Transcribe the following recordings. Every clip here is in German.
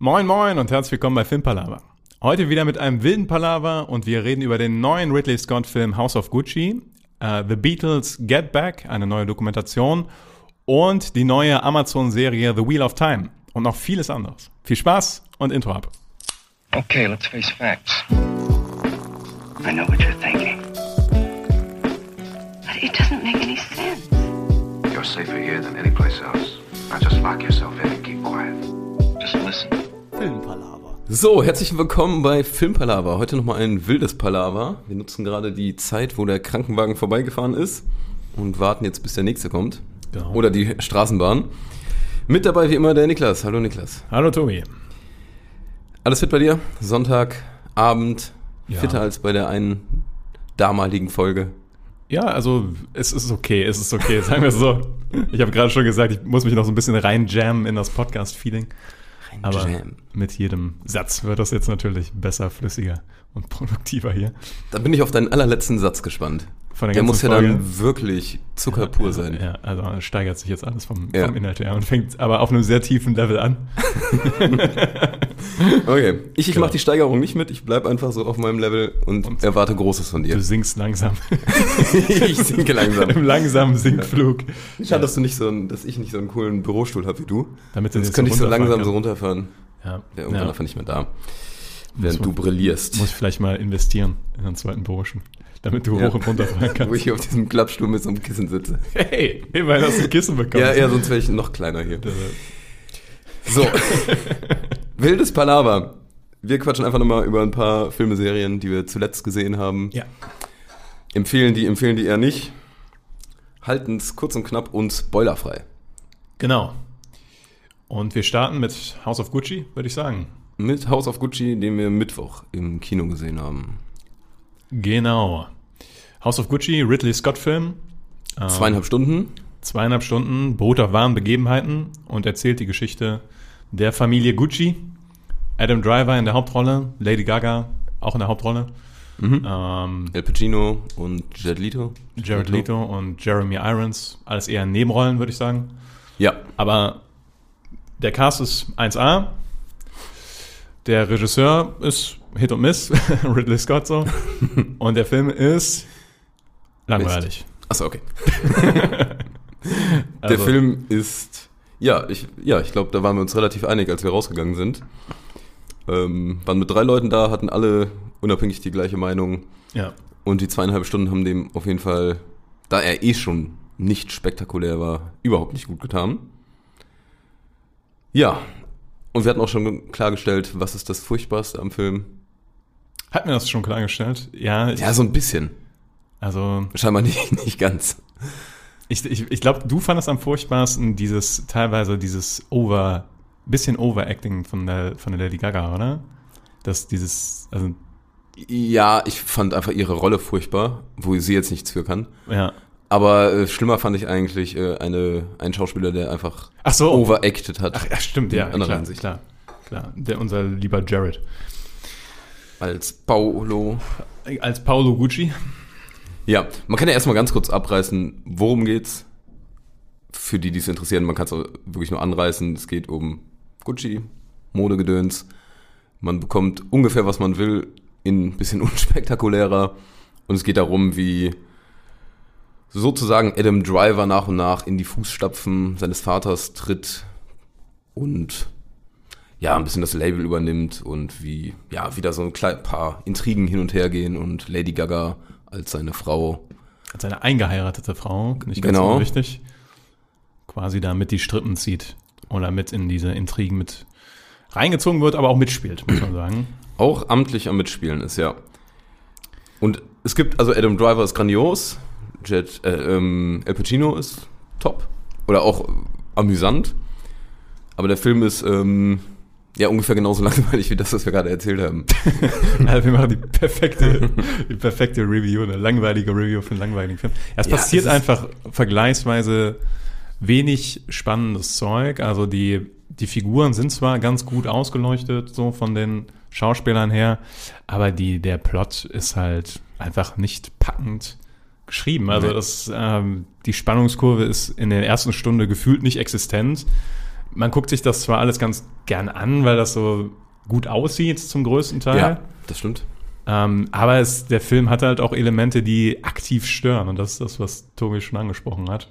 Moin Moin und herzlich willkommen bei Filmpalava. Heute wieder mit einem wilden Palaver und wir reden über den neuen Ridley Scott Film House of Gucci, uh, The Beatles Get Back, eine neue Dokumentation und die neue Amazon-Serie The Wheel of Time und noch vieles anderes. Viel Spaß und Intro ab. Okay, let's face facts. I know what you're thinking. But it doesn't make any sense. You're safer here than any place else. Now just lock yourself in and keep quiet. Just listen. So, herzlich willkommen bei Filmpalava. Heute nochmal ein wildes Palaver. Wir nutzen gerade die Zeit, wo der Krankenwagen vorbeigefahren ist und warten jetzt, bis der nächste kommt. Genau. Oder die Straßenbahn. Mit dabei wie immer der Niklas. Hallo Niklas. Hallo Tobi. Alles fit bei dir? Sonntagabend, Ja. fitter als bei der einen damaligen Folge. Ja, also es ist okay, es ist okay, sagen wir es so. Ich habe gerade schon gesagt, ich muss mich noch so ein bisschen reinjammen in das Podcast-Feeling. Aber Jam. mit jedem Satz wird das jetzt natürlich besser, flüssiger und produktiver hier. Da bin ich auf deinen allerletzten Satz gespannt. Der Der muss ja Folge. dann wirklich zuckerpur sein. Ja, also steigert sich jetzt alles vom, Ja. vom Inhalt her und fängt aber auf einem sehr tiefen Level an. Okay, ich, ich Genau. mache die Steigerung nicht mit. Ich bleib einfach so auf meinem Level und, erwarte Großes von dir. Du sinkst langsam ich sinke langsam. im langsamen Sinkflug. Schade, dass, du nicht so dass ich nicht so einen coolen Bürostuhl habe wie du. Damit Sonst könnte ich so langsam so kannst. runterfahren. Ja, Wäre irgendwann ja. einfach nicht mehr da. Während du brillierst. Muss ich vielleicht mal investieren in einen zweiten Bürostuhl, damit du Ja. hoch und runter fahren Wo kannst. ich auf diesem Klappstuhl mit so einem Kissen sitze. Hey, immerhin hast du ein Kissen bekommen. Ja, ja, sonst wäre ich noch kleiner hier. So. Wildes Palaver. Wir quatschen einfach nochmal über ein paar Filme, Serien, die wir zuletzt gesehen haben. Ja. Empfehlen die, empfehlen die eher nicht. Halten es kurz und knapp und spoilerfrei. Genau. Und wir starten mit House of Gucci, würde ich sagen. Mit House of Gucci, den wir Mittwoch im Kino gesehen haben. Genau. House of Gucci, Ridley Scott-Film. Ähm, Zweieinhalb Stunden. zweieinhalb Stunden, beruht auf wahren Begebenheiten und erzählt die Geschichte der Familie Gucci. Adam Driver in der Hauptrolle, Lady Gaga auch in der Hauptrolle. Mhm. Ähm, El Pacino und Jared Leto. Jared Leto und Jeremy Irons, alles eher Nebenrollen, würde ich sagen. Ja. Aber der Cast ist 1A. Der Regisseur ist Hit und Miss, Ridley Scott so. Und der Film ist langweilig. Achso, okay. Also, Der Film ist, ja, ich, ja, ich glaube, da waren wir uns relativ einig, als wir rausgegangen sind. Ähm, waren mit drei Leuten da, hatten alle unabhängig die gleiche Meinung. Ja, Und die zweieinhalb Stunden haben dem auf jeden Fall, da er eh schon nicht spektakulär war, überhaupt nicht gut getan. Ja, und wir hatten auch schon klargestellt, was ist das Furchtbarste am Film? hat mir das schon klargestellt? Ja, Ja, so ein bisschen. also Scheinbar nicht, nicht ganz. ich, ich, ich glaube, du fandest am furchtbarsten dieses, teilweise dieses Over, bisschen Overacting von der, von der Lady Gaga, oder? Das, dieses, also, Ja, ich fand einfach ihre Rolle furchtbar, wo sie jetzt nichts für kann. ja. Aber äh, schlimmer fand ich eigentlich äh, eine, einen Schauspieler, der einfach Ach so. overacted hat Ach, ja, stimmt, ja, In klar, Hinsicht. klar, klar. Der, unser lieber Jared. als Paolo. Als Paolo Gucci. Ja, man kann ja erstmal ganz kurz abreißen, worum geht's. Für die, die es interessieren, man kann es wirklich nur anreißen. Es geht um Gucci, Modegedöns. Man bekommt ungefähr, was man will, in ein bisschen unspektakulärer. Und es geht darum, wie sozusagen Adam Driver nach und nach in die Fußstapfen seines Vaters tritt und ja, ein bisschen das Label übernimmt und wie, ja, wieder so ein klein paar Intrigen hin und her gehen und Lady Gaga als seine Frau. Als eine eingeheiratete Frau, nicht ganz Genau. unwichtig, quasi da mit die Strippen zieht oder mit in diese Intrigen mit reingezogen wird, aber auch mitspielt, muss man sagen. Auch amtlich am Mitspielen ist, ja. Und es gibt, also Adam Driver ist grandios, Jet, äh, ähm, El Pacino ist top oder auch äh, amüsant, aber der Film ist ähm, ja ungefähr genauso langweilig wie das, was wir gerade erzählt haben. Also wir machen die perfekte, die perfekte Review, eine langweilige Review für einen langweiligen Film. Ja, es Ja, passiert es einfach vergleichsweise wenig spannendes Zeug. Also die, die Figuren sind zwar ganz gut ausgeleuchtet, so von den Schauspielern her, aber die, der Plot ist halt einfach nicht packend geschrieben. Also das, ähm, die Spannungskurve ist in der ersten Stunde gefühlt nicht existent. man guckt sich das zwar alles ganz gern an, weil das so gut aussieht zum größten Teil. Ja, das stimmt. Ähm, aber es, der Film hat halt auch Elemente, die aktiv stören. Und das ist das, was Tobi schon angesprochen hat.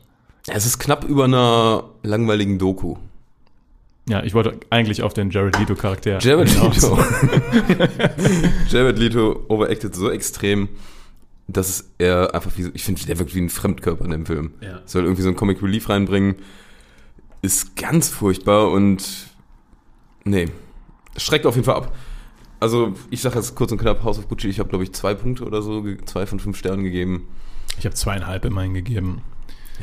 Es ist knapp über einer langweiligen Doku. Ja, ich wollte eigentlich auf den Jared Leto-Charakter. Jared hinaus. Leto. Jared Leto overacted so extrem, dass er einfach wie so, ich finde, der wirkt wie ein Fremdkörper in dem Film. Ja. Soll irgendwie so ein Comic Relief reinbringen. Ist ganz furchtbar und nee, schreckt auf jeden Fall ab. Also, ich sage jetzt kurz und knapp, House of Gucci, ich habe glaube ich zwei Punkte oder so, zwei von fünf Sternen gegeben. Ich habe zweieinhalb immerhin gegeben.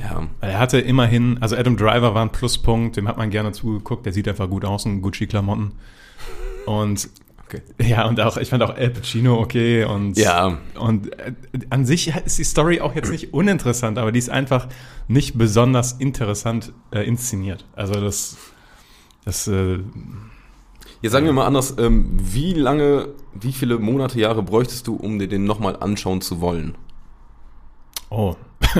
Ja, Weil er hatte immerhin, also Adam Driver war ein Pluspunkt, dem hat man gerne zugeguckt, der sieht einfach gut aus in Gucci-Klamotten. Und okay. ja, und auch, ich fand auch Al Pacino okay und, Ja. und äh, an sich ist die Story auch jetzt nicht uninteressant, aber die ist einfach nicht besonders interessant äh, inszeniert. Also das, das äh, Jetzt sagen wir mal anders, ähm, wie lange, wie viele Monate, Jahre bräuchtest du, um dir den nochmal anschauen zu wollen? oh,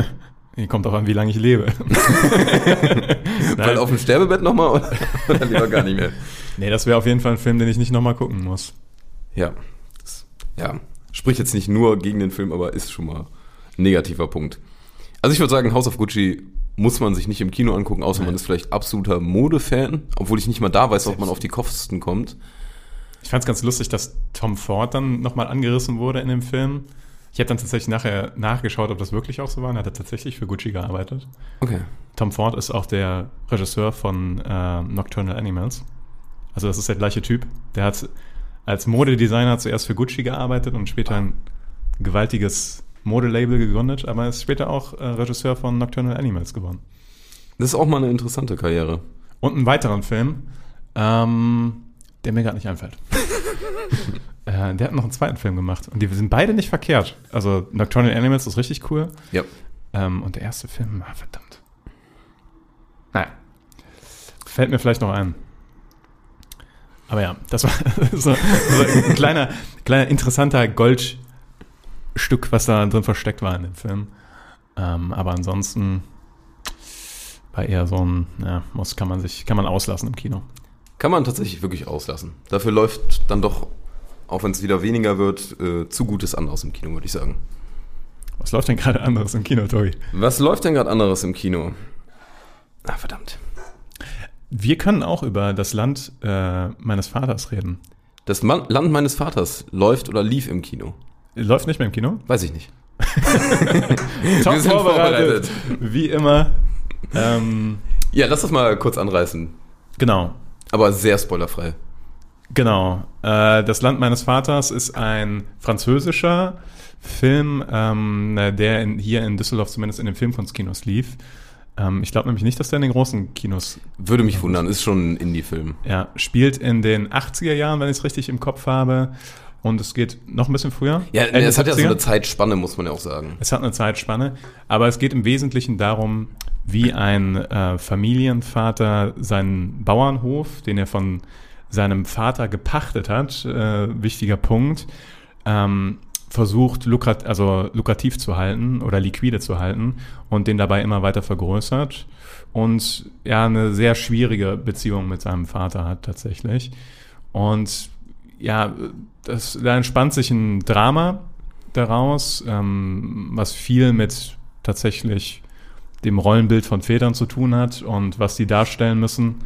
hier kommt auch an, wie lange ich lebe. Weil auf dem Sterbebett nochmal oder, oder lieber gar nicht mehr? nee, das wäre auf jeden Fall ein Film, den ich nicht nochmal gucken muss. Ja, das, ja, spricht jetzt nicht nur gegen den Film, aber ist schon mal ein negativer Punkt. Also ich würde sagen, House of Gucci muss man sich nicht im Kino angucken, außer man ist vielleicht absoluter Modefan, obwohl ich nicht mal da weiß, ob man auf die Kosten kommt. Ich fand es ganz lustig, dass Tom Ford dann nochmal angerissen wurde in dem Film. Ich habe dann tatsächlich nachher nachgeschaut, ob das wirklich auch so war. Und er hat tatsächlich für Gucci gearbeitet. Okay. Tom Ford ist auch der Regisseur von äh, Nocturnal Animals. Also das ist der gleiche Typ. Der hat als Modedesigner zuerst für Gucci gearbeitet und später ein gewaltiges Modelabel gegründet, aber ist später auch äh, Regisseur von Nocturnal Animals geworden. Das ist auch mal eine interessante Karriere. Und einen weiteren Film, ähm, der mir gerade nicht einfällt. äh, der hat noch einen zweiten Film gemacht und die sind beide nicht verkehrt. Also Nocturnal Animals ist richtig cool. Ja. Ähm, und der erste Film, ah, verdammt. Naja. Fällt mir vielleicht noch ein. Aber ja, das war so, so ein kleiner, kleiner interessanter Goldstück, was da drin versteckt war in dem Film. Ähm, aber ansonsten war eher so ein, ja, muss, kann man sich, kann man auslassen im Kino. Kann man tatsächlich wirklich auslassen. Dafür läuft dann doch, auch wenn es wieder weniger wird, äh, zu Gutes anderes im Kino, würde ich sagen. Was läuft denn gerade anderes im Kino, Tobi? Was läuft denn gerade anderes im Kino? Ah, verdammt. Wir können auch über das Land äh, meines Vaters reden. Das Man Land meines Vaters läuft oder lief im Kino? Läuft nicht mehr im Kino? Weiß ich nicht. Top Wir sind vorbereitet. Wie immer. Ähm, Ja, lass das mal kurz anreißen. genau. Aber sehr spoilerfrei. Genau. Äh, das Land meines Vaters ist ein französischer Film, ähm, der in, hier in Düsseldorf zumindest in den Filmkunstkinos lief. Ähm, ich glaube nämlich nicht, dass der in den großen Kinos Würde mich wundern, ist schon ein Indie-Film. ja, spielt in den 80er Jahren, wenn ich es richtig im Kopf habe. Und es geht noch ein bisschen früher. Ja, Ende es hat ja so 70er. eine Zeitspanne, muss man ja auch sagen. Es hat eine Zeitspanne, aber es geht im Wesentlichen darum, wie ein äh, Familienvater seinen Bauernhof, den er von seinem Vater gepachtet hat, äh, wichtiger Punkt, ähm, versucht, lukrat also lukrativ zu halten oder liquide zu halten und den dabei immer weiter vergrößert und ja, eine sehr schwierige Beziehung mit seinem Vater hat tatsächlich. Und ja, das, da entspannt sich ein Drama daraus, ähm, was viel mit tatsächlich dem Rollenbild von Vätern zu tun hat und was die darstellen müssen.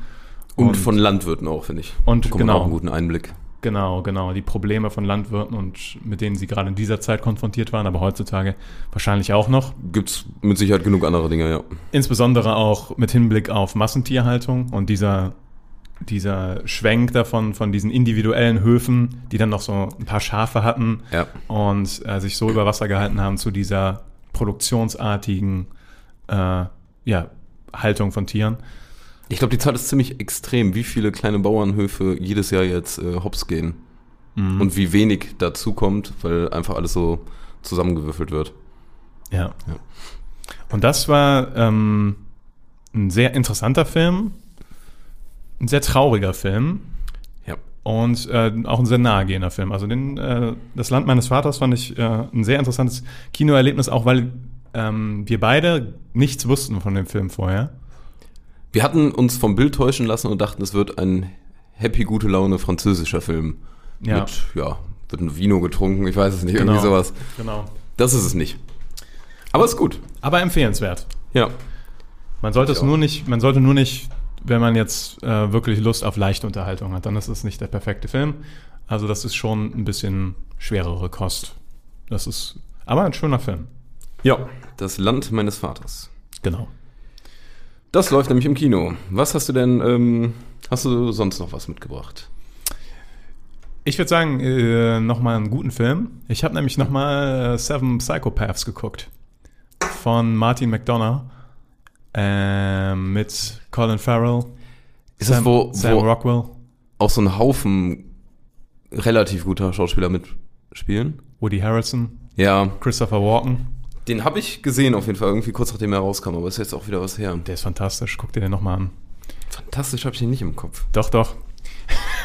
Und, von Landwirten auch, finde ich. Und genau. auch einen guten Einblick. Genau, genau. Die Probleme von Landwirten und mit denen sie gerade in dieser Zeit konfrontiert waren, aber heutzutage wahrscheinlich auch noch. Gibt's mit Sicherheit genug andere Dinge, ja. Insbesondere auch mit Hinblick auf Massentierhaltung und dieser, dieser Schwenk davon, von diesen individuellen Höfen, die dann noch so ein paar Schafe hatten Ja. und äh, sich so über Wasser gehalten haben zu dieser produktionsartigen äh, ja, Haltung von Tieren. Ich glaube, die Zahl ist ziemlich extrem, wie viele kleine Bauernhöfe jedes Jahr jetzt äh, hops gehen. Mhm. Und wie wenig dazu kommt, weil einfach alles so zusammengewürfelt wird. Ja. Ja. Und das war ähm, ein sehr interessanter Film, ein sehr trauriger Film Ja. und äh, auch ein sehr nahegehender Film. Also den, äh, das Land meines Vaters fand ich äh, ein sehr interessantes Kinoerlebnis, auch weil ähm, wir beide nichts wussten von dem Film vorher. Wir hatten uns vom Bild täuschen lassen und dachten, es wird ein happy, gute Laune französischer Film. Ja. Mit, ja, wird ein Vino getrunken, ich weiß es nicht, irgendwie Genau. sowas. Genau. Das ist es nicht. Aber ist gut. Aber empfehlenswert. Ja. Man sollte es nur nicht, man sollte nur nicht, wenn man jetzt äh, wirklich Lust auf leichte Unterhaltung hat, dann ist es nicht der perfekte Film. Also das ist schon ein bisschen schwerere Kost. Das ist aber ein schöner Film. Ja. Das Land meines Vaters. Genau. Das läuft nämlich im Kino. Was hast du denn, ähm, hast du sonst noch was mitgebracht? Ich würde sagen, äh, nochmal einen guten Film. Ich habe nämlich nochmal äh, Seven Psychopaths geguckt. Von Martin McDonough. Ähm, mit Colin Farrell. Ist das, wo, Sam wo Rockwell. auch so ein Haufen relativ guter Schauspieler mitspielen? Woody Harrelson. Ja, Christopher Walken. Den habe ich gesehen auf jeden Fall, irgendwie kurz nachdem er rauskam, aber ist jetzt auch wieder was her. Der ist fantastisch. Guck dir den nochmal an. Fantastisch habe ich ihn nicht im Kopf. Doch, doch.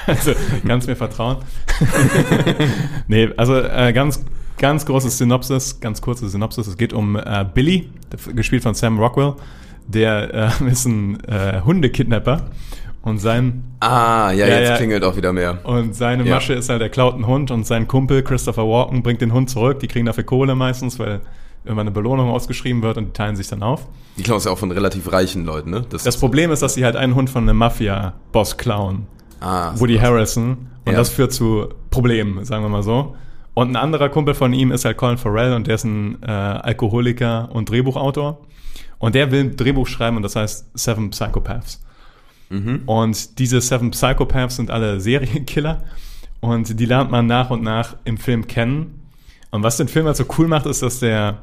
Also, kannst mir vertrauen. nee, also äh, ganz, ganz großes Synopsis, ganz kurzes Synopsis. Es geht um äh, Billy, der- gespielt von Sam Rockwell. Der äh, ist ein äh, Hundekidnapper und sein Ah, ja, Ja, jetzt ja. klingelt auch wieder mehr. und seine Ja. Masche ist halt, er klaut einen Hund und sein Kumpel Christopher Walken bringt den Hund zurück. Die kriegen dafür Kohle meistens, weil irgendwann eine Belohnung ausgeschrieben wird und die teilen sich dann auf. Die klauen es ja auch von relativ reichen Leuten, ne? Das Problem ist, dass sie halt einen Hund von einem Mafia-Boss klauen. ah, Woody Harrelson. Und Ja. das führt zu Problemen, sagen wir mal so. Und ein anderer Kumpel von ihm ist halt Colin Farrell und der ist ein äh, Alkoholiker und Drehbuchautor. Und der will ein Drehbuch schreiben und das heißt Seven Psychopaths. Und diese Seven Psychopaths sind alle Serienkiller und die lernt man nach und nach im Film kennen. Und was den Film halt so cool macht, ist, dass der,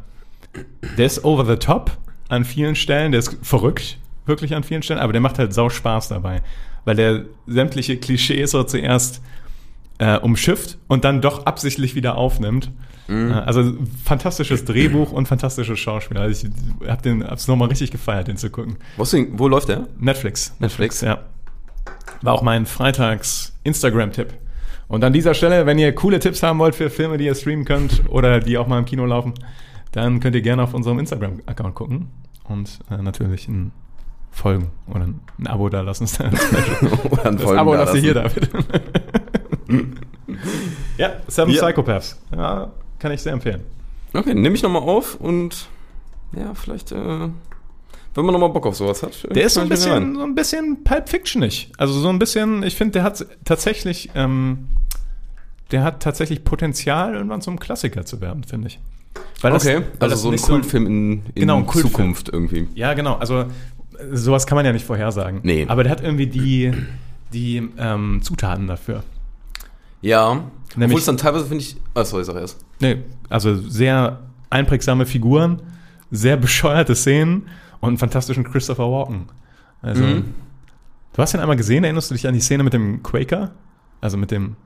der ist over the top an vielen Stellen, der ist verrückt, wirklich an vielen Stellen, aber der macht halt sau Spaß dabei, weil der sämtliche Klischees so zuerst äh, umschifft und dann doch absichtlich wieder aufnimmt. Äh, also fantastisches Drehbuch und fantastische Schauspieler. Also ich habe den hab's nochmal richtig gefeiert, den zu gucken. wo, denn- wo läuft der? Netflix. Netflix? Ja. War auch mein Freitags Instagram-Tipp. Und an dieser Stelle, wenn ihr coole Tipps haben wollt für Filme, die ihr streamen könnt oder die auch mal im Kino laufen, dann könnt ihr gerne auf unserem Instagram-Account gucken und äh, natürlich ein Folgen oder ein Abo da lassen. Oder ein Das Folgen Abo da lasst ihr hier. David. ja, Seven Ja. Psychopaths. Ja, kann ich sehr empfehlen. Okay, nehme ich nochmal auf und ja, vielleicht, äh, wenn man nochmal Bock auf sowas hat. Der ist so ein bisschen, so ein bisschen Pulp Fictionig. Also so ein bisschen, ich finde, der hat tatsächlich, ähm, der hat tatsächlich Potenzial, irgendwann zum Klassiker zu werden, finde ich. Weil das- Okay, weil also so ein Kultfilm in, in Genau. Zukunft irgendwie. Ja, genau. Also äh, sowas kann man ja nicht vorhersagen. Nee. Aber der hat irgendwie die, die ähm, Zutaten dafür. Ja, Nämlich- obwohl es dann teilweise finde ich, ah, sorry, sag erst. Nee, also sehr einprägsame Figuren, sehr bescheuerte Szenen und einen fantastischen Christopher Walken. Also, Mhm. du hast ihn einmal gesehen, erinnerst du dich an die Szene mit dem Quaker? Also mit dem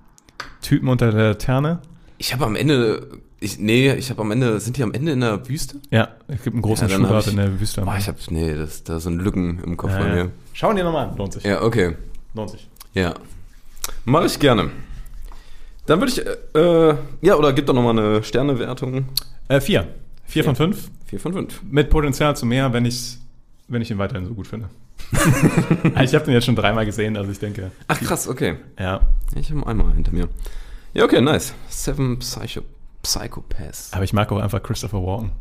Typen unter der Laterne? Ich habe am Ende, ich, nee, ich habe am Ende, sind die am Ende in der Wüste? Ja, es gibt einen großen Ja, ich- in der Wüste. Boah, ich Ende. hab, nee, das, da sind Lücken im Kopf ja, ja. mir. Schau ihn dir nochmal an, lohnt sich. Ja, okay. Lohnt sich. Ja. Mache ich gerne. Dann würde ich, äh, äh, ja, oder gibt doch nochmal eine Sternewertung. Äh, vier. Vier Ja. von fünf. 4 von 5. Mit Potenzial zu mehr, wenn ich wenn ich ihn weiterhin so gut finde. ich habe den jetzt schon dreimal gesehen, also ich denke, Ach krass, okay. ja. Ich habe einmal hinter mir. Ja, okay, nice. Seven Psycho Psychopaths. Aber ich mag auch einfach Christopher Walken.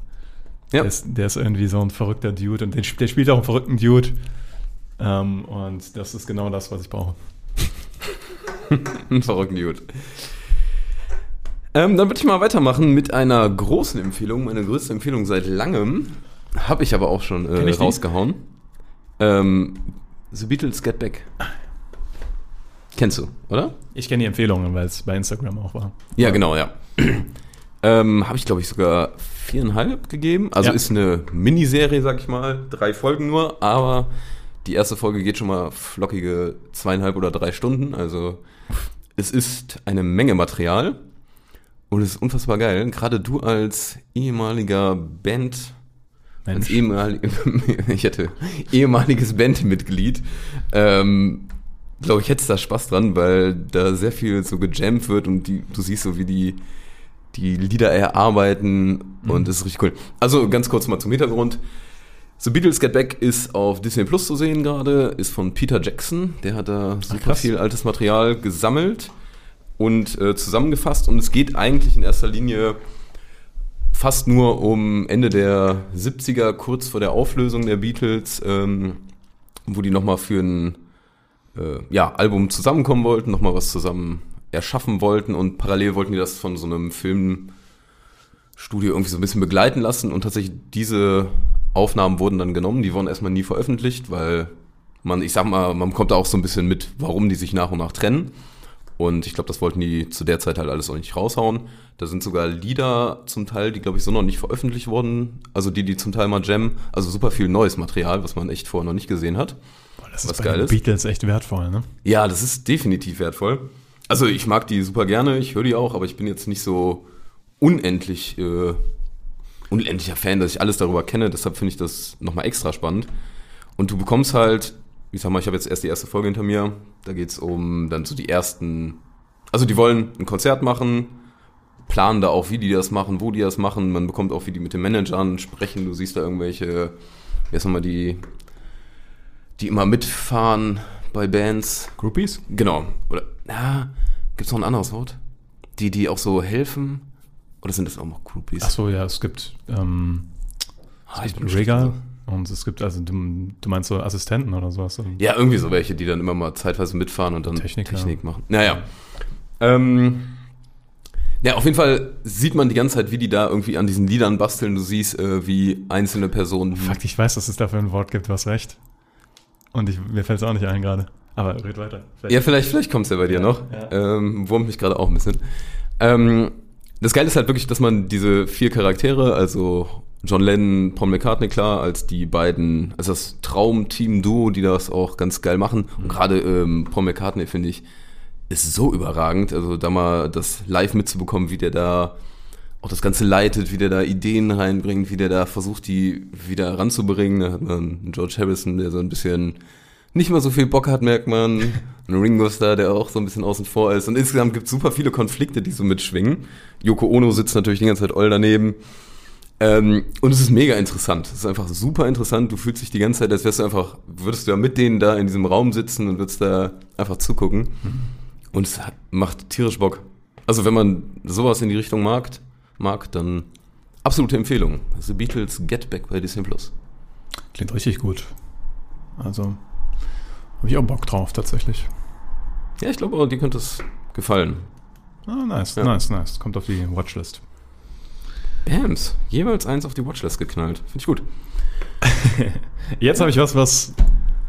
Ja. Der, ist, der ist irgendwie so ein verrückter Dude und den, der spielt auch einen verrückten Dude. Ähm, und das ist genau das, was ich brauche. Ein verrückten Dude. Ähm, dann würde ich mal weitermachen mit einer großen Empfehlung. Meine größte Empfehlung seit langem. Habe ich aber auch schon äh, rausgehauen. Ähm, The Beatles Get Back. Kennst du, oder? Ich kenne die Empfehlungen, weil es bei Instagram auch war. Ja, genau, ja. ähm, Habe ich, glaube ich, sogar viereinhalb gegeben. Also Ja. ist eine Miniserie, sag ich mal. Drei Folgen nur, aber die erste Folge geht schon mal flockige zweieinhalb oder drei Stunden. Also es ist eine Menge Material und es ist unfassbar geil. Gerade du als ehemaliger Band, als Mensch. ehemalig, ich hätte ehemaliges Bandmitglied, ähm, glaube ich, hättest da Spaß dran, weil da sehr viel so gejammt wird und die, du siehst so, wie die, die Lieder erarbeiten und das ist richtig cool. Also ganz kurz mal zum Hintergrund. The Beatles Get Back ist auf Disney Plus zu sehen gerade, ist von Peter Jackson. Der hat da super krass. viel altes Material gesammelt und äh, zusammengefasst. Und es geht eigentlich in erster Linie fast nur um Ende der 70er, kurz vor der Auflösung der Beatles, ähm, wo die nochmal für ein äh, ja, Album zusammenkommen wollten, nochmal was zusammen erschaffen wollten und parallel wollten die das von so einem Filmstudio irgendwie so ein bisschen begleiten lassen und tatsächlich diese Aufnahmen wurden dann genommen, die wurden erstmal nie veröffentlicht, weil man, ich sag mal, man bekommt da auch so ein bisschen mit, warum die sich nach und nach trennen. Und ich glaube, das wollten die zu der Zeit halt alles auch nicht raushauen. Da sind sogar Lieder zum Teil, die glaube ich so noch nicht veröffentlicht wurden. Also die, die zum Teil mal jammen. Also super viel neues Material, was man echt vorher noch nicht gesehen hat. Das Was ist bei geil den ist. Beatles echt wertvoll, ne? Ja, das ist definitiv wertvoll. Also ich mag die super gerne, ich höre die auch, aber ich bin jetzt nicht so unendlich, äh, unendlicher Fan, dass ich alles darüber kenne. Deshalb finde ich das nochmal extra spannend. Und du bekommst halt, ich sag mal, ich habe jetzt erst die erste Folge hinter mir. Da geht's um dann so die ersten. Also die wollen ein Konzert machen, planen da auch, wie die das machen, wo die das machen. Man bekommt auch, wie die mit den Managern sprechen. Du siehst da irgendwelche, wie heißt nochmal die, die immer mitfahren bei Bands. Groupies? Genau. Oder, ja, gibt's noch ein anderes Wort? Die, die auch so helfen? Oder sind das auch noch Groupies? Ach so, ja, es gibt ähm, Ah, ich bin Regal und es gibt, also du, du meinst so Assistenten oder sowas. Ja, irgendwie so welche, die dann immer mal zeitweise mitfahren und dann Techniker. Technik machen. Naja. Ähm, ja, auf jeden Fall sieht man die ganze Zeit, wie die da irgendwie an diesen Liedern basteln. Du siehst, äh, wie einzelne Personen. Fakt, ich weiß, dass es dafür ein Wort gibt, hast recht. Und ich, mir fällt es auch nicht ein gerade. Aber red weiter. Vielleicht- Ja, vielleicht, vielleicht kommt's ja bei dir noch. ja. Ähm, wurmt mich gerade auch ein bisschen. Ähm, das Geile ist halt wirklich, dass man diese vier Charaktere, also John Lennon, Paul McCartney, klar, als die beiden, als das Traumteam-Duo, die das auch ganz geil machen. Und gerade ähm, Paul McCartney, finde ich, ist so überragend. Also da mal das live mitzubekommen, wie der da auch das Ganze leitet, wie der da Ideen reinbringt, wie der da versucht, die wieder ranzubringen. Da hat man einen George Harrison, der so ein bisschen nicht mehr so viel Bock hat, merkt man. Ein Ringo Starr, der auch so ein bisschen außen vor ist. Und insgesamt gibt es super viele Konflikte, die so mitschwingen. Yoko Ono sitzt natürlich die ganze Zeit all daneben. Ähm, und es ist mega interessant. Es ist einfach super interessant. Du fühlst dich die ganze Zeit, als wärst du einfach, würdest du ja mit denen da in diesem Raum sitzen und würdest da einfach zugucken. Und es hat, macht tierisch Bock. Also wenn man sowas in die Richtung mag, mag, dann absolute Empfehlung. The Beatles Get Back bei Disney Plus. Klingt richtig gut. Also, habe ich auch Bock drauf, tatsächlich. Ja, ich glaube, dir könnte es gefallen. Ah, nice, Ja. nice, nice. Kommt auf die Watchlist. Bams, jeweils eins auf die Watchlist geknallt. Finde ich gut. Jetzt habe ich was, was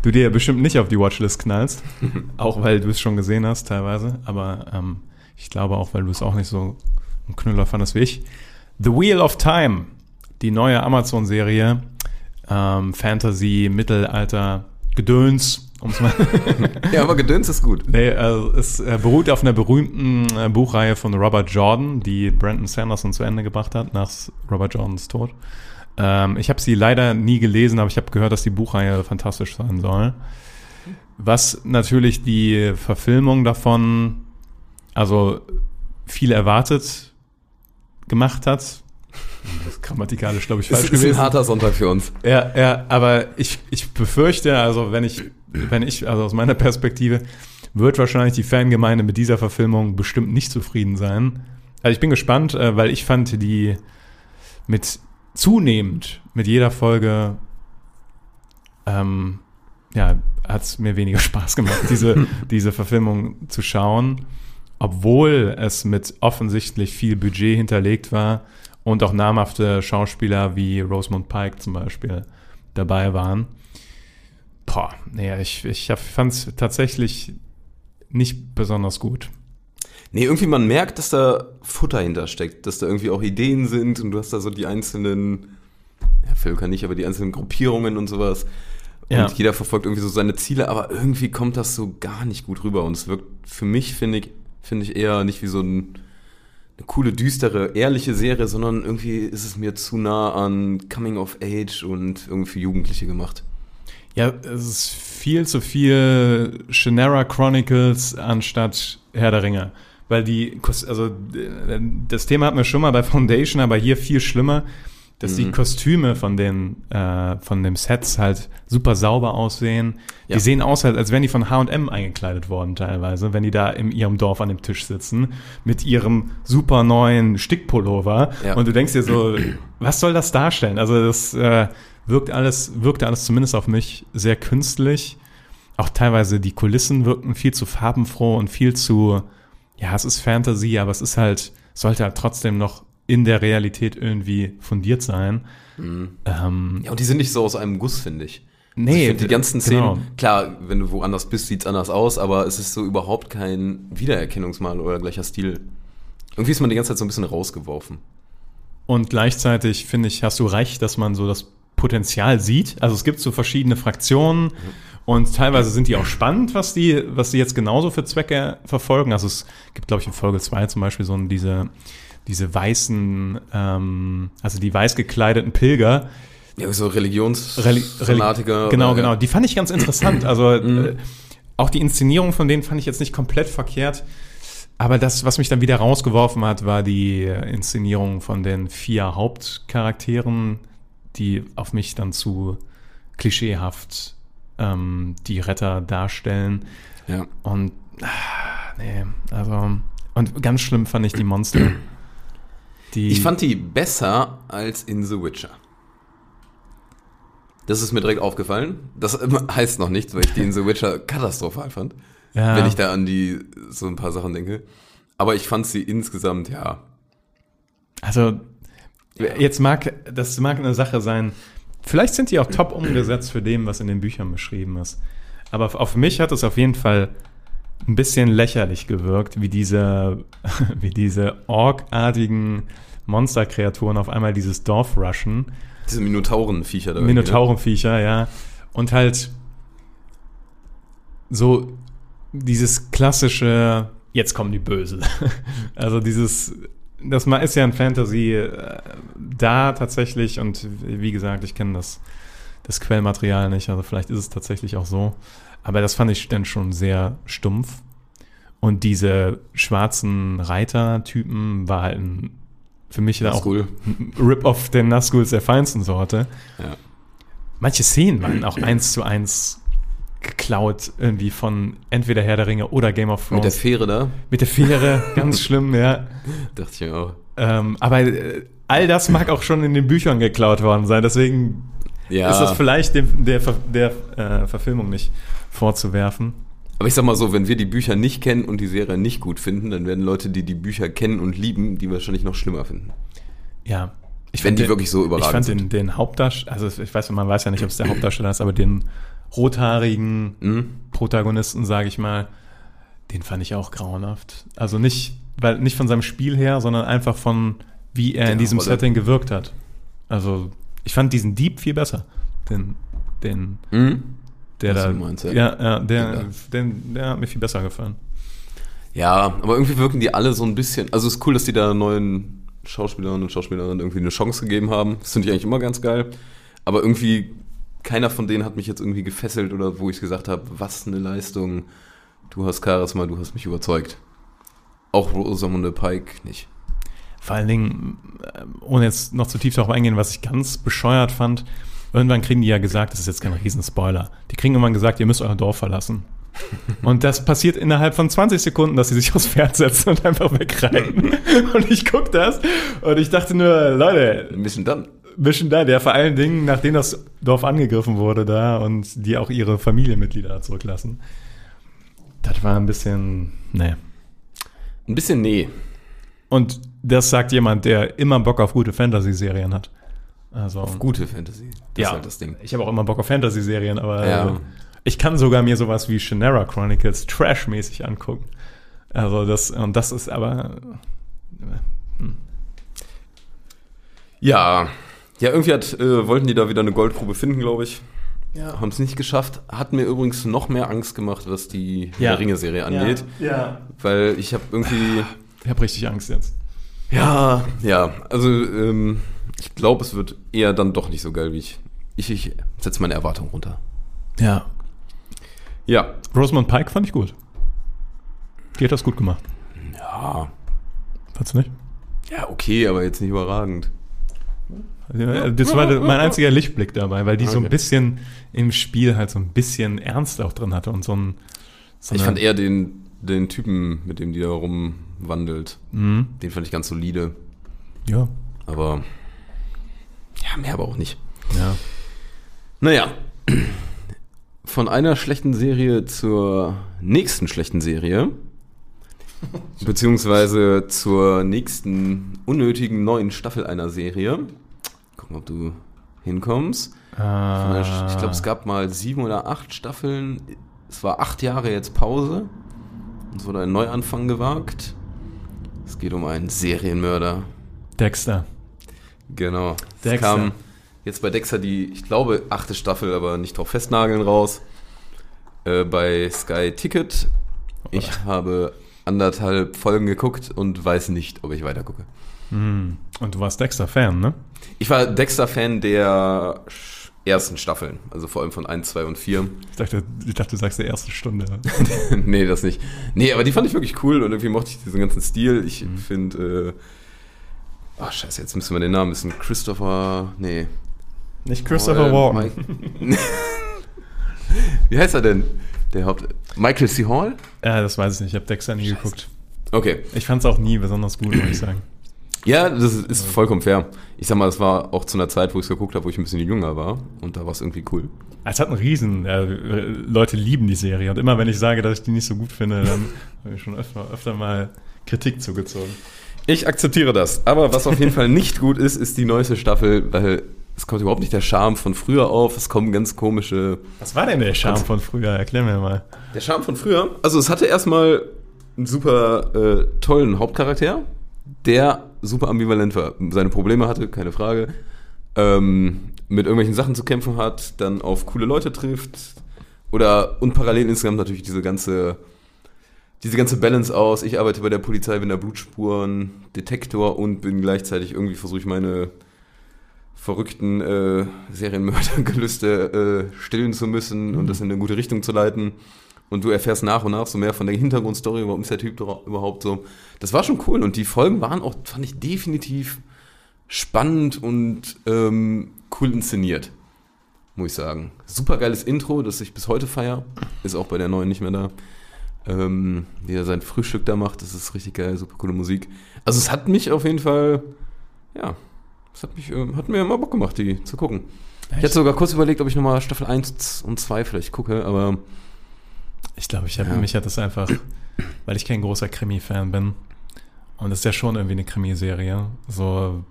du dir bestimmt nicht auf die Watchlist knallst. auch weil du es schon gesehen hast, teilweise. Aber ähm, ich glaube auch, weil du es auch nicht so ein Knüller fandest wie ich. The Wheel of Time, die neue Amazon-Serie. Ähm, Fantasy, Mittelalter, Gedöns, um es mal. Ja, aber Gedöns ist gut. Nee, also es äh, beruht auf einer berühmten äh, Buchreihe von Robert Jordan, die Brandon Sanderson zu Ende gebracht hat, nach Robert Jordans Tod. Ähm, ich habe sie leider nie gelesen, aber ich habe gehört, dass die Buchreihe fantastisch sein soll. Was natürlich die Verfilmung davon, also viel erwartet gemacht hat. Das ist grammatikalisch, glaube ich, falsch ist ein gewesen. harter Sonntag für uns. Ja, ja, aber ich, ich befürchte, also wenn ich, wenn ich, also aus meiner Perspektive, wird wahrscheinlich die Fangemeinde mit dieser Verfilmung bestimmt nicht zufrieden sein. Also ich bin gespannt, äh, weil ich fand die mit zunehmend mit jeder Folge ähm, ja, hat es mir weniger Spaß gemacht, diese, diese Verfilmung zu schauen, obwohl es mit offensichtlich viel Budget hinterlegt war und auch namhafte Schauspieler wie Rosamund Pike zum Beispiel dabei waren. Boah, nee, ich, ich fand es tatsächlich nicht besonders gut. Nee, irgendwie man merkt, dass da Futter hintersteckt, dass da irgendwie auch Ideen sind und du hast da so die einzelnen, ja, Völker nicht, aber die einzelnen Gruppierungen und sowas. Und Ja. jeder verfolgt irgendwie so seine Ziele, aber irgendwie kommt das so gar nicht gut rüber. Und es wirkt für mich, finde ich, finde ich eher nicht wie so ein, eine coole, düstere, ehrliche Serie, sondern irgendwie ist es mir zu nah an Coming of Age und irgendwie Jugendliche gemacht. Ja, es ist viel zu viel Shannara Chronicles anstatt Herr der Ringe. Weil die, also das Thema hatten wir schon mal bei Foundation, aber hier viel schlimmer. Dass die Kostüme von den äh, von dem Sets halt super sauber aussehen. Ja. Die sehen aus, halt, als wären die von H&M eingekleidet worden teilweise, wenn die da in ihrem Dorf an dem Tisch sitzen mit ihrem super neuen Stickpullover Ja. und du denkst dir so, was soll das darstellen? Also das äh, wirkt alles wirkte alles zumindest auf mich sehr künstlich. Auch teilweise die Kulissen wirkten viel zu farbenfroh und viel zu ja, es ist Fantasy, aber es ist halt sollte halt trotzdem noch in der Realität irgendwie fundiert sein. Ähm, Ja, und die sind nicht so aus einem Guss, finde ich. Nee, also ich die ganzen Szenen, genau. klar, wenn du woanders bist, sieht's anders aus, aber es ist so überhaupt kein Wiedererkennungsmal oder gleicher Stil. Irgendwie ist man die ganze Zeit so ein bisschen rausgeworfen. Und gleichzeitig finde ich, hast du recht, dass man so das Potenzial sieht. Also es gibt so verschiedene Fraktionen und teilweise sind die auch spannend, was die, was die jetzt genauso für Zwecke verfolgen. Also es gibt, glaube ich, in Folge 2 zum Beispiel so diese, diese weißen, ähm, also die weiß gekleideten Pilger, Ja, so Reli- Religionsfanatiker. Reli- Genau, oder- genau. Die fand ich ganz interessant. Also äh, auch die Inszenierung von denen fand ich jetzt nicht komplett verkehrt. Aber das, was mich dann wieder rausgeworfen hat, war die Inszenierung von den vier Hauptcharakteren, die auf mich dann zu klischeehaft ähm, die Retter darstellen. Ja. Und ah, nee, also und ganz schlimm fand ich die Monster. Die, Ich fand die besser als in The Witcher. Das ist mir direkt aufgefallen. Das heißt noch nichts, weil ich die in The Witcher katastrophal fand. Ja. Wenn ich da an die so ein paar Sachen denke. Aber ich fand sie insgesamt, ja. Also, jetzt mag, das mag eine Sache sein. Vielleicht sind die auch top umgesetzt für dem, was in den Büchern beschrieben ist. Aber auf- auf mich hat es auf jeden Fall ein bisschen lächerlich gewirkt, wie diese, wie diese orkartigen Monsterkreaturen auf einmal dieses Dorf rushen. Diese Minotaurenviecher da. irgendwie, Minotaurenviecher, ja. Und halt so dieses klassische, jetzt kommen die Böse. Also dieses, das ist ja ein Fantasy äh, da tatsächlich und wie gesagt, ich kenne das, das Quellmaterial nicht, also vielleicht ist es tatsächlich auch so. Aber das fand ich dann schon sehr stumpf. Und diese schwarzen Reiter-Typen war halt ein, für mich da auch ein Rip-Off der Nazguls der feinsten Sorte. Ja. Manche Szenen waren auch eins zu eins geklaut irgendwie von entweder Herr der Ringe oder Game of Mit der Thrones. Fähre da, Mit der Fähre, ganz schlimm, ja. dachte ich auch. Ähm, aber äh, all das mag auch schon in den Büchern geklaut worden sein, deswegen Ja. ist das vielleicht dem, der, der äh, Verfilmung nicht vorzuwerfen. Aber ich sag mal so, wenn wir die Bücher nicht kennen und die Serie nicht gut finden, dann werden Leute, die die Bücher kennen und lieben, die wahrscheinlich noch schlimmer finden. Ja. Ich Wenn fand die den- wirklich so überragend Ich fand sind. den, den Hauptdarsteller, also ich weiß, man weiß ja nicht, ob es der Hauptdarsteller ist, aber den rothaarigen Mhm. Protagonisten, sage ich mal, den fand ich auch grauenhaft. Also nicht, weil nicht von seinem Spiel her, sondern einfach von wie er in Der diesem. Setting gewirkt hat. Also ich fand diesen Dieb viel besser. Den, den, Mhm. der Was da, meinst, ja. ja, ja, der, Ja. den, der hat mir viel besser gefallen. Ja, aber irgendwie wirken die alle so ein bisschen. Also es ist cool, dass die da neuen Schauspielern und Schauspielerinnen irgendwie eine Chance gegeben haben. Das finde ich eigentlich immer ganz geil. Aber irgendwie, keiner von denen hat mich jetzt irgendwie gefesselt oder wo ich gesagt habe, was eine Leistung. Du hast Charisma, du hast mich überzeugt. Auch Rosamunde Pike nicht. Vor allen Dingen, äh, ohne jetzt noch zu tief darauf eingehen, was ich ganz bescheuert fand, irgendwann kriegen die ja gesagt, das ist jetzt kein Riesenspoiler, die kriegen irgendwann gesagt, ihr müsst euer Dorf verlassen. Und das passiert innerhalb von 20 Sekunden, dass sie sich aufs Pferd setzen und einfach wegreiten. Und ich guck das und ich dachte nur, Leute, Ein bisschen dann. Mission da, der vor allen Dingen, nachdem das Dorf angegriffen wurde da und die auch ihre Familienmitglieder zurücklassen. Das war ein bisschen, nee. Ein bisschen nee. Und das sagt jemand, der immer Bock auf gute Fantasy-Serien hat. Also, Auf gute Fantasy. Das ja, ist halt das Ding. ich habe auch immer Bock auf Fantasy-Serien, aber Ja. äh, ich kann sogar mir sowas wie Shannara Chronicles Trash-mäßig angucken. Also das, und das ist aber, Ja. Ja, irgendwie hat, äh, wollten die da wieder eine Goldgrube finden, glaube ich. Ja. Haben es nicht geschafft. Hat mir übrigens noch mehr Angst gemacht, was die Ja. Ringe-Serie angeht. Ja. Weil ich habe irgendwie. Ich habe richtig Angst jetzt. Ja, ja. Also, ähm, ich glaube, es wird eher dann doch nicht so geil, wie ich. Ich, ich setze meine Erwartungen runter. Ja. Ja. Rosamund Pike fand ich gut. Die hat das gut gemacht. Ja. Fandst du nicht? Ja, okay, aber jetzt nicht überragend. Das war mein einziger Lichtblick dabei, weil die so ein Okay. bisschen im Spiel halt so ein bisschen Ernst auch drin hatte und so ein. So Ich fand eher den, den Typen, mit dem die da rumwandelt, Mhm. den fand ich ganz solide. Ja. Aber ja, mehr aber auch nicht. Ja. Naja, von einer schlechten Serie zur nächsten schlechten Serie. Beziehungsweise zur nächsten unnötigen neuen Staffel einer Serie. Gucken, ob du hinkommst. Äh, Ich glaube, es gab mal sieben oder acht Staffeln. Es war acht Jahre jetzt Pause. Und es wurde ein Neuanfang gewagt. Es geht um einen Serienmörder. Dexter. Genau. Es Dexter. kam jetzt bei Dexter die, ich glaube, achte Staffel, aber nicht drauf festnageln raus. Äh, bei Sky Ticket. Ich habe anderthalb Folgen geguckt und weiß nicht, ob ich weiter gucke. Mhm. Und du warst Dexter-Fan, ne? Ich war Dexter-Fan der ersten Staffeln, also vor allem von 1, 2 und 4. Ich dachte, ich dachte, du sagst die erste Stunde. nee, das nicht. Nee, aber die fand ich wirklich cool und irgendwie mochte ich diesen ganzen Stil. Ich finde, äh, oh scheiße, jetzt müssen wir den Namen wissen. Christopher, nee. Nicht Christopher Äh, Walken. Mike- Wie heißt er denn? Der Haupt... Michael C. Hall? Ja, das weiß ich nicht. Ich habe Dexter nie geguckt. Okay. Ich fand es auch nie besonders gut, muss ich sagen. Ja, das ist, vollkommen fair. Ich sag mal, das war auch zu einer Zeit, wo ich es geguckt habe, wo ich ein bisschen jünger war. Und da war es irgendwie cool. Es hat einen Riesen. Äh, Leute lieben die Serie. Und immer wenn ich sage, dass ich die nicht so gut finde, dann habe ich schon öfter, öfter mal Kritik zugezogen. Ich akzeptiere das. Aber was auf jeden Fall nicht gut ist, ist die neueste Staffel, weil es kommt überhaupt nicht der Charme von früher auf. Es kommen ganz komische Was war denn der Charme von früher? Erklär mir mal. Der Charme von früher. Also es hatte erstmal einen super äh, tollen Hauptcharakter, der super ambivalent war. Seine Probleme hatte, keine Frage. Ähm, mit irgendwelchen Sachen zu kämpfen hat, dann auf coole Leute trifft. Oder und parallel insgesamt natürlich diese ganze, diese ganze Balance aus. Ich arbeite bei der Polizei, bin der Blutspuren, Detektor und bin gleichzeitig irgendwie versuche ich meine verrückten äh, Serienmördergelüste äh, stillen zu müssen und das in eine gute Richtung zu leiten. Und du erfährst nach und nach so mehr von der Hintergrundstory, warum ist der Typ überhaupt so. Das war schon cool und die Folgen waren auch, fand ich, definitiv spannend und ähm, cool inszeniert. Muss ich sagen. Super geiles Intro, das ich bis heute feier. Ist auch bei der neuen nicht mehr da. Ähm, wie er sein Frühstück da macht, das ist richtig geil, super coole Musik. Also es hat mich auf jeden Fall, ja, es hat, mich, ähm, hat mir immer Bock gemacht, die zu gucken. Ich hatte sogar kurz überlegt, ob ich nochmal Staffel 1 und 2 vielleicht gucke, aber Ich glaube, ich habe Ja. mich hat das einfach, weil ich kein großer Krimi-Fan bin. Und das ist ja schon irgendwie eine Krimiserie. So,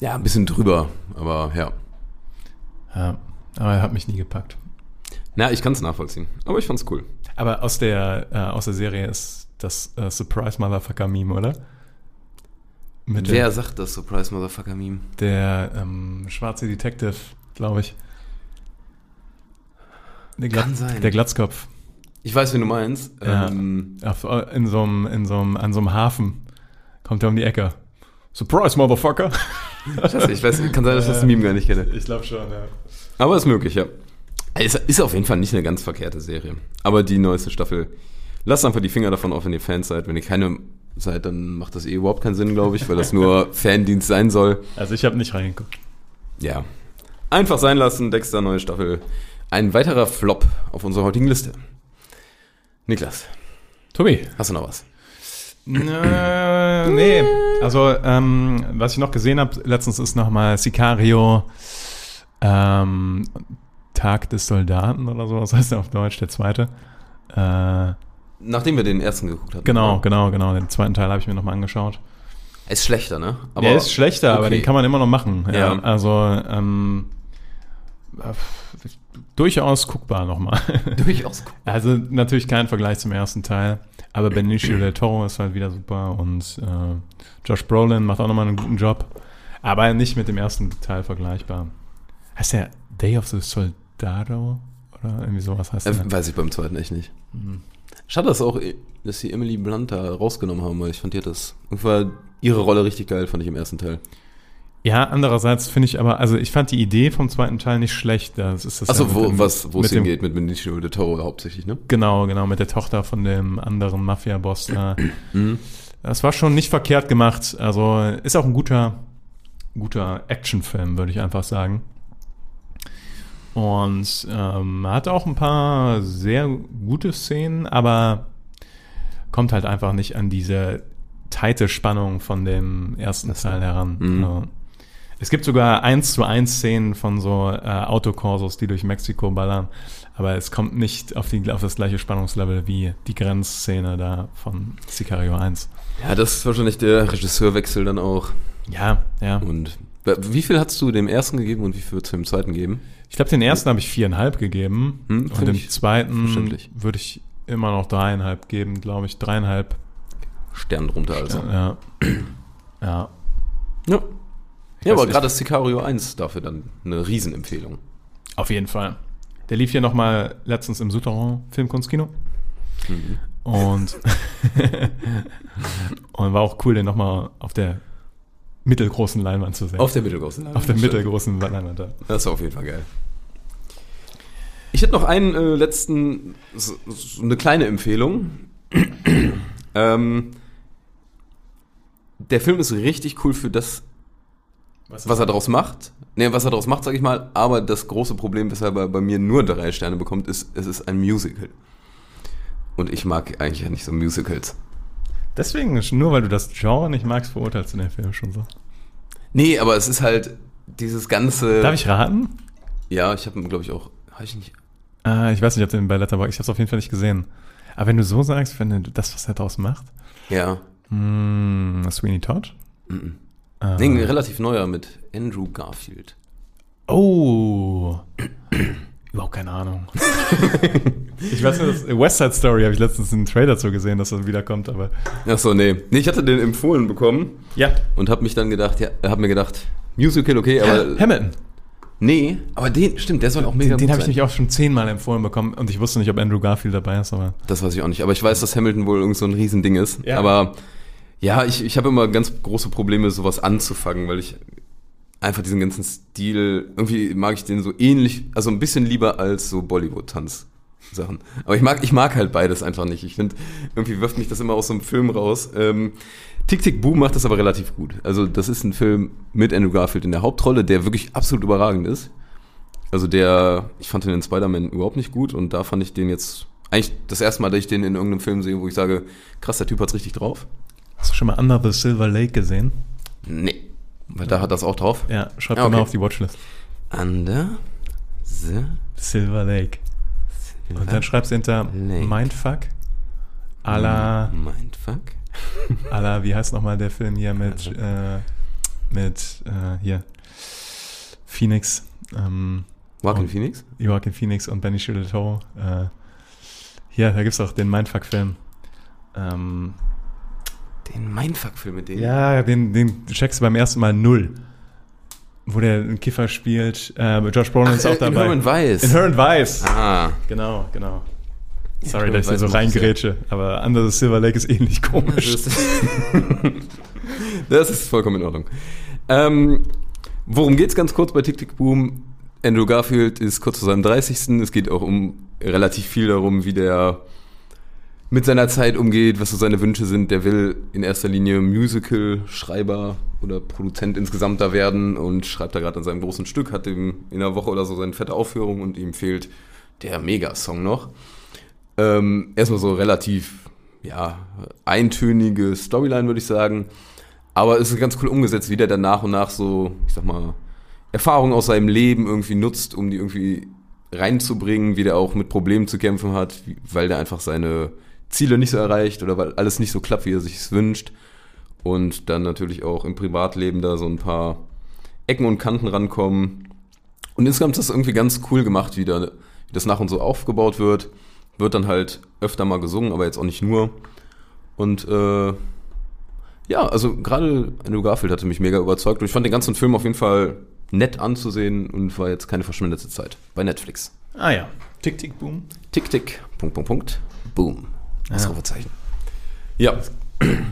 ja, ein bisschen drüber, aber ja. ja. Aber er hat mich nie gepackt. Na, ich kann es nachvollziehen, aber ich fand's cool. Aber aus der, äh, aus der Serie ist das äh, Surprise Motherfucker Meme, oder? Mit Wer dem, sagt das Surprise Motherfucker Meme? der ähm, schwarze Detective, glaube ich. Der, Kann sein. der Glatzkopf. Ich weiß, wen du meinst. Ja. Ähm, äh, in so einem, in so einem, an so einem Hafen kommt er um die Ecke. Surprise, Motherfucker! scheiße, ich weiß, kann sein, dass ich das Meme gar nicht kenne. Ich glaube schon, ja. Aber ist möglich, ja. Es ist auf jeden Fall nicht eine ganz verkehrte Serie. Aber die neueste Staffel, lasst einfach die Finger davon auf, wenn ihr Fans seid. Wenn ihr keine seid, dann macht das eh überhaupt keinen Sinn, glaube ich, weil das nur Fandienst sein soll. Also ich habe nicht reingeguckt. Ja. Einfach sein lassen, Dexter, neue Staffel. Ein weiterer Flop auf unserer heutigen Liste. Niklas, Tobi. hast du noch was? Äh, nee. Also, ähm, was ich noch gesehen habe, letztens ist nochmal Sicario ähm, Tag des Soldaten oder so, was heißt der auf Deutsch, der zweite. Äh, Nachdem wir den ersten geguckt hatten. genau, oder? genau, genau. Den zweiten Teil habe ich mir nochmal angeschaut. Ist schlechter, ne? der ist schlechter, aber okay. den kann man immer noch machen. Ja, Ja. Also, ähm, äh, durchaus guckbar nochmal. durchaus cool. Also natürlich kein Vergleich zum ersten Teil, aber Benicio del Toro ist halt wieder super und äh, Josh Brolin macht auch nochmal einen guten Job, aber nicht mit dem ersten Teil vergleichbar. Heißt der Day of the Soldado oder irgendwie sowas heißt der? Äh, weiß ich beim zweiten echt nicht. Schade, dass auch, dass sie Emily Blunt da rausgenommen haben, weil ich fand, hat das, war ihre Rolle richtig geil, fand ich im ersten Teil. Ja, andererseits finde ich aber, also ich fand die Idee vom zweiten Teil nicht schlecht. Das ist das Achso, ja wo, dem- was, wo es hingeht mit Benicio del Toro hauptsächlich, ne? Genau, genau, mit der Tochter von dem anderen Mafia-Boss da. Mhm. Das war schon nicht verkehrt gemacht. Also ist auch ein guter, guter Actionfilm, würde ich einfach sagen. Und ähm, hat auch ein paar sehr gute Szenen, aber kommt halt einfach nicht an diese teite Spannung von dem ersten Teil heran. Mhm. Also, es gibt sogar eins zu eins Szenen von so äh, Autokorsos, die durch Mexiko ballern, aber es kommt nicht auf, die, auf das gleiche Spannungslevel wie die Grenzszene da von Sicario 1. Ja, das ist wahrscheinlich der Regisseurwechsel dann auch. Ja, ja. Und wie viel hast du dem ersten gegeben und wie viel würdest du dem zweiten geben? Ich glaube, den ersten habe ich viereinhalb gegeben Hm, und dem zweiten würde ich immer noch dreieinhalb geben, glaube ich. Dreieinhalb. Stern drunter also. Ja. Ja. Ja. Ja, aber gerade Sicario 1 dafür dann eine Riesenempfehlung. Auf jeden Fall. Der lief ja noch mal letztens im Souterrain Filmkunstkino. Mhm. Und, und war auch cool, den noch mal auf der mittelgroßen Leinwand zu sehen. Auf der mittelgroßen auf der mittelgroßen Leinwand. da. Das war auf jeden Fall geil. Ich hätte noch einen äh, letzten, so, so eine kleine Empfehlung. ähm, der Film ist richtig cool für das, was er daraus macht. Ne, was er daraus macht, sag ich mal. Aber das große Problem, weshalb er bei mir nur drei Sterne bekommt, ist, es ist ein Musical. Und ich mag eigentlich ja nicht so Musicals. Deswegen, nur weil du das Genre nicht magst, verurteilst du den Film schon so. Nee, aber es ist halt dieses ganze. Darf ich raten? Ja, ich habe glaube ich auch. Habe ich nicht. Äh, ich weiß nicht, ob den bei Letterboxd, ich habe es auf jeden Fall nicht gesehen. Aber wenn du so sagst, wenn du das, was er daraus macht, Ja. mh, Sweeney Todd? Mhm. Äh, Nee, ein relativ neuer mit Andrew Garfield. Oh. Überhaupt keine Ahnung. ich weiß nur, dass West Side Story habe ich letztens einen Trailer zu gesehen, dass das wiederkommt, aber. Ach so, nee. Nee, ich hatte den empfohlen bekommen Ja. und habe mich dann gedacht, ja, habe mir gedacht, Musical okay, aber Hamilton. nee, aber den stimmt, der soll auch mega Den, den habe ich nämlich auch schon zehnmal empfohlen bekommen und ich wusste nicht, ob Andrew Garfield dabei ist, aber. Das weiß ich auch nicht, aber ich weiß, dass Hamilton wohl irgend so ein Riesending ist, Ja. aber ja, ich, ich habe immer ganz große Probleme sowas anzufangen, weil ich einfach diesen ganzen Stil, irgendwie mag ich den so ähnlich, also ein bisschen lieber als so Bollywood-Tanz. Sachen. Aber ich mag, ich mag halt beides einfach nicht. Ich finde, irgendwie wirft mich das immer aus so einem Film raus. Ähm, Tick Tick Boom macht das aber relativ gut. Also das ist ein Film mit Andrew Garfield in der Hauptrolle, der wirklich absolut überragend ist. Also der, ich fand den in Spider-Man überhaupt nicht gut und da fand ich den jetzt eigentlich das erste Mal, dass ich den in irgendeinem Film sehe, wo ich sage, krass, der Typ hat's richtig drauf. Hast du schon mal Under the Silver Lake gesehen? Nee, weil da hat das auch drauf. Ja, schreib Ah, doch mal okay. auf die Watchlist. Under the Silver Lake. Und dann schreibst du hinter Lake. Mindfuck. A la, Mindfuck. a la, wie heißt nochmal der Film hier mit, äh, mit, äh, hier, Phoenix, ähm, Joaquin Phoenix? Joaquin Phoenix und Benny Chileto. Äh, hier, da gibt's auch den Mindfuck-Film. Ähm, Den Mindfuck-Film mit dem? ja, den, den checkst du beim ersten Mal null. Wo der einen Kiffer spielt. Äh, Josh Brolin ist Ach, auch in dabei. Herman Weiss. In Her and Weiss. Ah. Genau, genau. Sorry, dass ich hier Weiss so reingrätsche, aber Under the Silver Lake ist ähnlich komisch. Das ist, das ist vollkommen in Ordnung. Ähm, worum geht's ganz kurz bei Tick Tick Boom? Andrew Garfield ist kurz vor seinem 30. Es geht auch um relativ viel darum, wie der mit seiner Zeit umgeht, was so seine Wünsche sind. Der will in erster Linie Musical-Schreiber oder Produzent insgesamt da werden und schreibt da gerade an seinem großen Stück, hat ihm in einer Woche oder so seine fette Aufführung und ihm fehlt der Megasong noch. Ähm, erstmal so relativ, ja, eintönige Storyline, würde ich sagen. Aber es ist ganz cool umgesetzt, wie der dann nach und nach so, ich sag mal, Erfahrungen aus seinem Leben irgendwie nutzt, um die irgendwie reinzubringen, wie der auch mit Problemen zu kämpfen hat, weil der einfach seine Ziele nicht so erreicht oder weil alles nicht so klappt, wie er sich es wünscht. Und dann natürlich auch im Privatleben da so ein paar Ecken und Kanten rankommen. Und insgesamt ist das irgendwie ganz cool gemacht, wie, da, wie das nach und so aufgebaut wird. Wird dann halt öfter mal gesungen, aber jetzt auch nicht nur. Und äh, ja, also gerade Andrew Garfield hatte mich mega überzeugt und ich fand den ganzen Film auf jeden Fall nett anzusehen und war jetzt keine verschwendete Zeit bei Netflix. ah ja. Tick, tick, boom. Tick, tick, Punkt, Punkt, Punkt, Boom. Ausrufezeichen. Ja,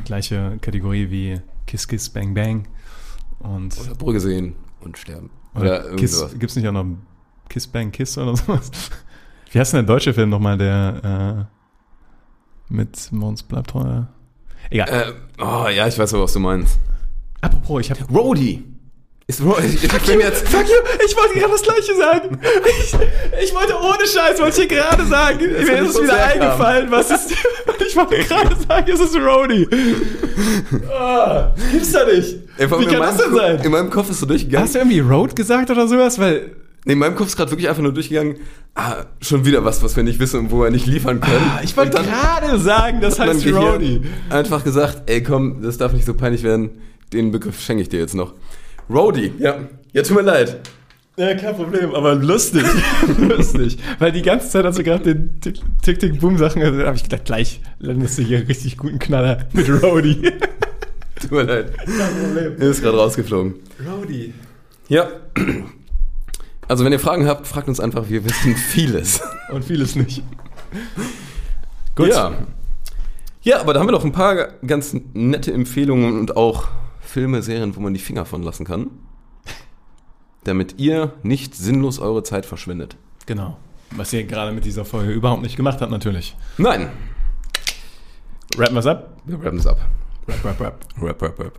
Gleiche Kategorie wie Kiss, Kiss, Bang, Bang. Und oder Brügge sehen und sterben. Oder, oder Kiss, gibt's nicht auch noch Kiss, Bang, Kiss oder sowas? Wie heißt denn der deutsche Film nochmal, der äh, mit Mons bleibt treu? Egal. Äh, oh ja, ich weiß aber, was du meinst. Apropos, ich habe Roadie. Ist ich, ich bin jetzt. Fuck you, ich wollte gerade das gleiche sagen. Ich, ich wollte ohne Scheiß, wollte ich hier gerade sagen. Mir ist es wieder eingefallen. Was ist. Ich wollte gerade sagen, es ist Rody. Ah, gibt's da nicht. Ey, Wie kann das denn Ko- sein? In meinem Kopf ist so durchgegangen. Hast du irgendwie Road gesagt oder sowas? Weil. Nee, in meinem Kopf ist gerade wirklich einfach nur durchgegangen. Ah, schon wieder was, was wir nicht wissen und wo wir nicht liefern können. Ah, Ich wollte gerade sagen, das heißt Rody. Einfach gesagt, ey komm, das darf nicht so peinlich werden. Den Begriff schenke ich dir jetzt noch. Rody, ja. Ja, tut mir leid. Ja, kein Problem, aber lustig. lustig. Weil die ganze Zeit, als du gerade den Tick- Tick-Tick-Boom-Sachen, also, habe ich gedacht, gleich landest du hier einen richtig guten Knaller mit Rody. Tut mir leid. kein Problem. Er ist gerade rausgeflogen. Rody. Ja. Also wenn ihr Fragen habt, fragt uns einfach, wir wissen vieles. Und vieles nicht. Gut. Ja. Ja, aber da haben wir noch ein paar ganz nette Empfehlungen und auch Filme, Serien, wo man die Finger von lassen kann. Damit ihr nicht sinnlos eure Zeit verschwendet. Genau. Was ihr gerade mit dieser Folge überhaupt nicht gemacht habt, natürlich. Nein. Rappen wir's ab? Wir rappen es ab. Rap, rap, rap. Rap, rap, rap.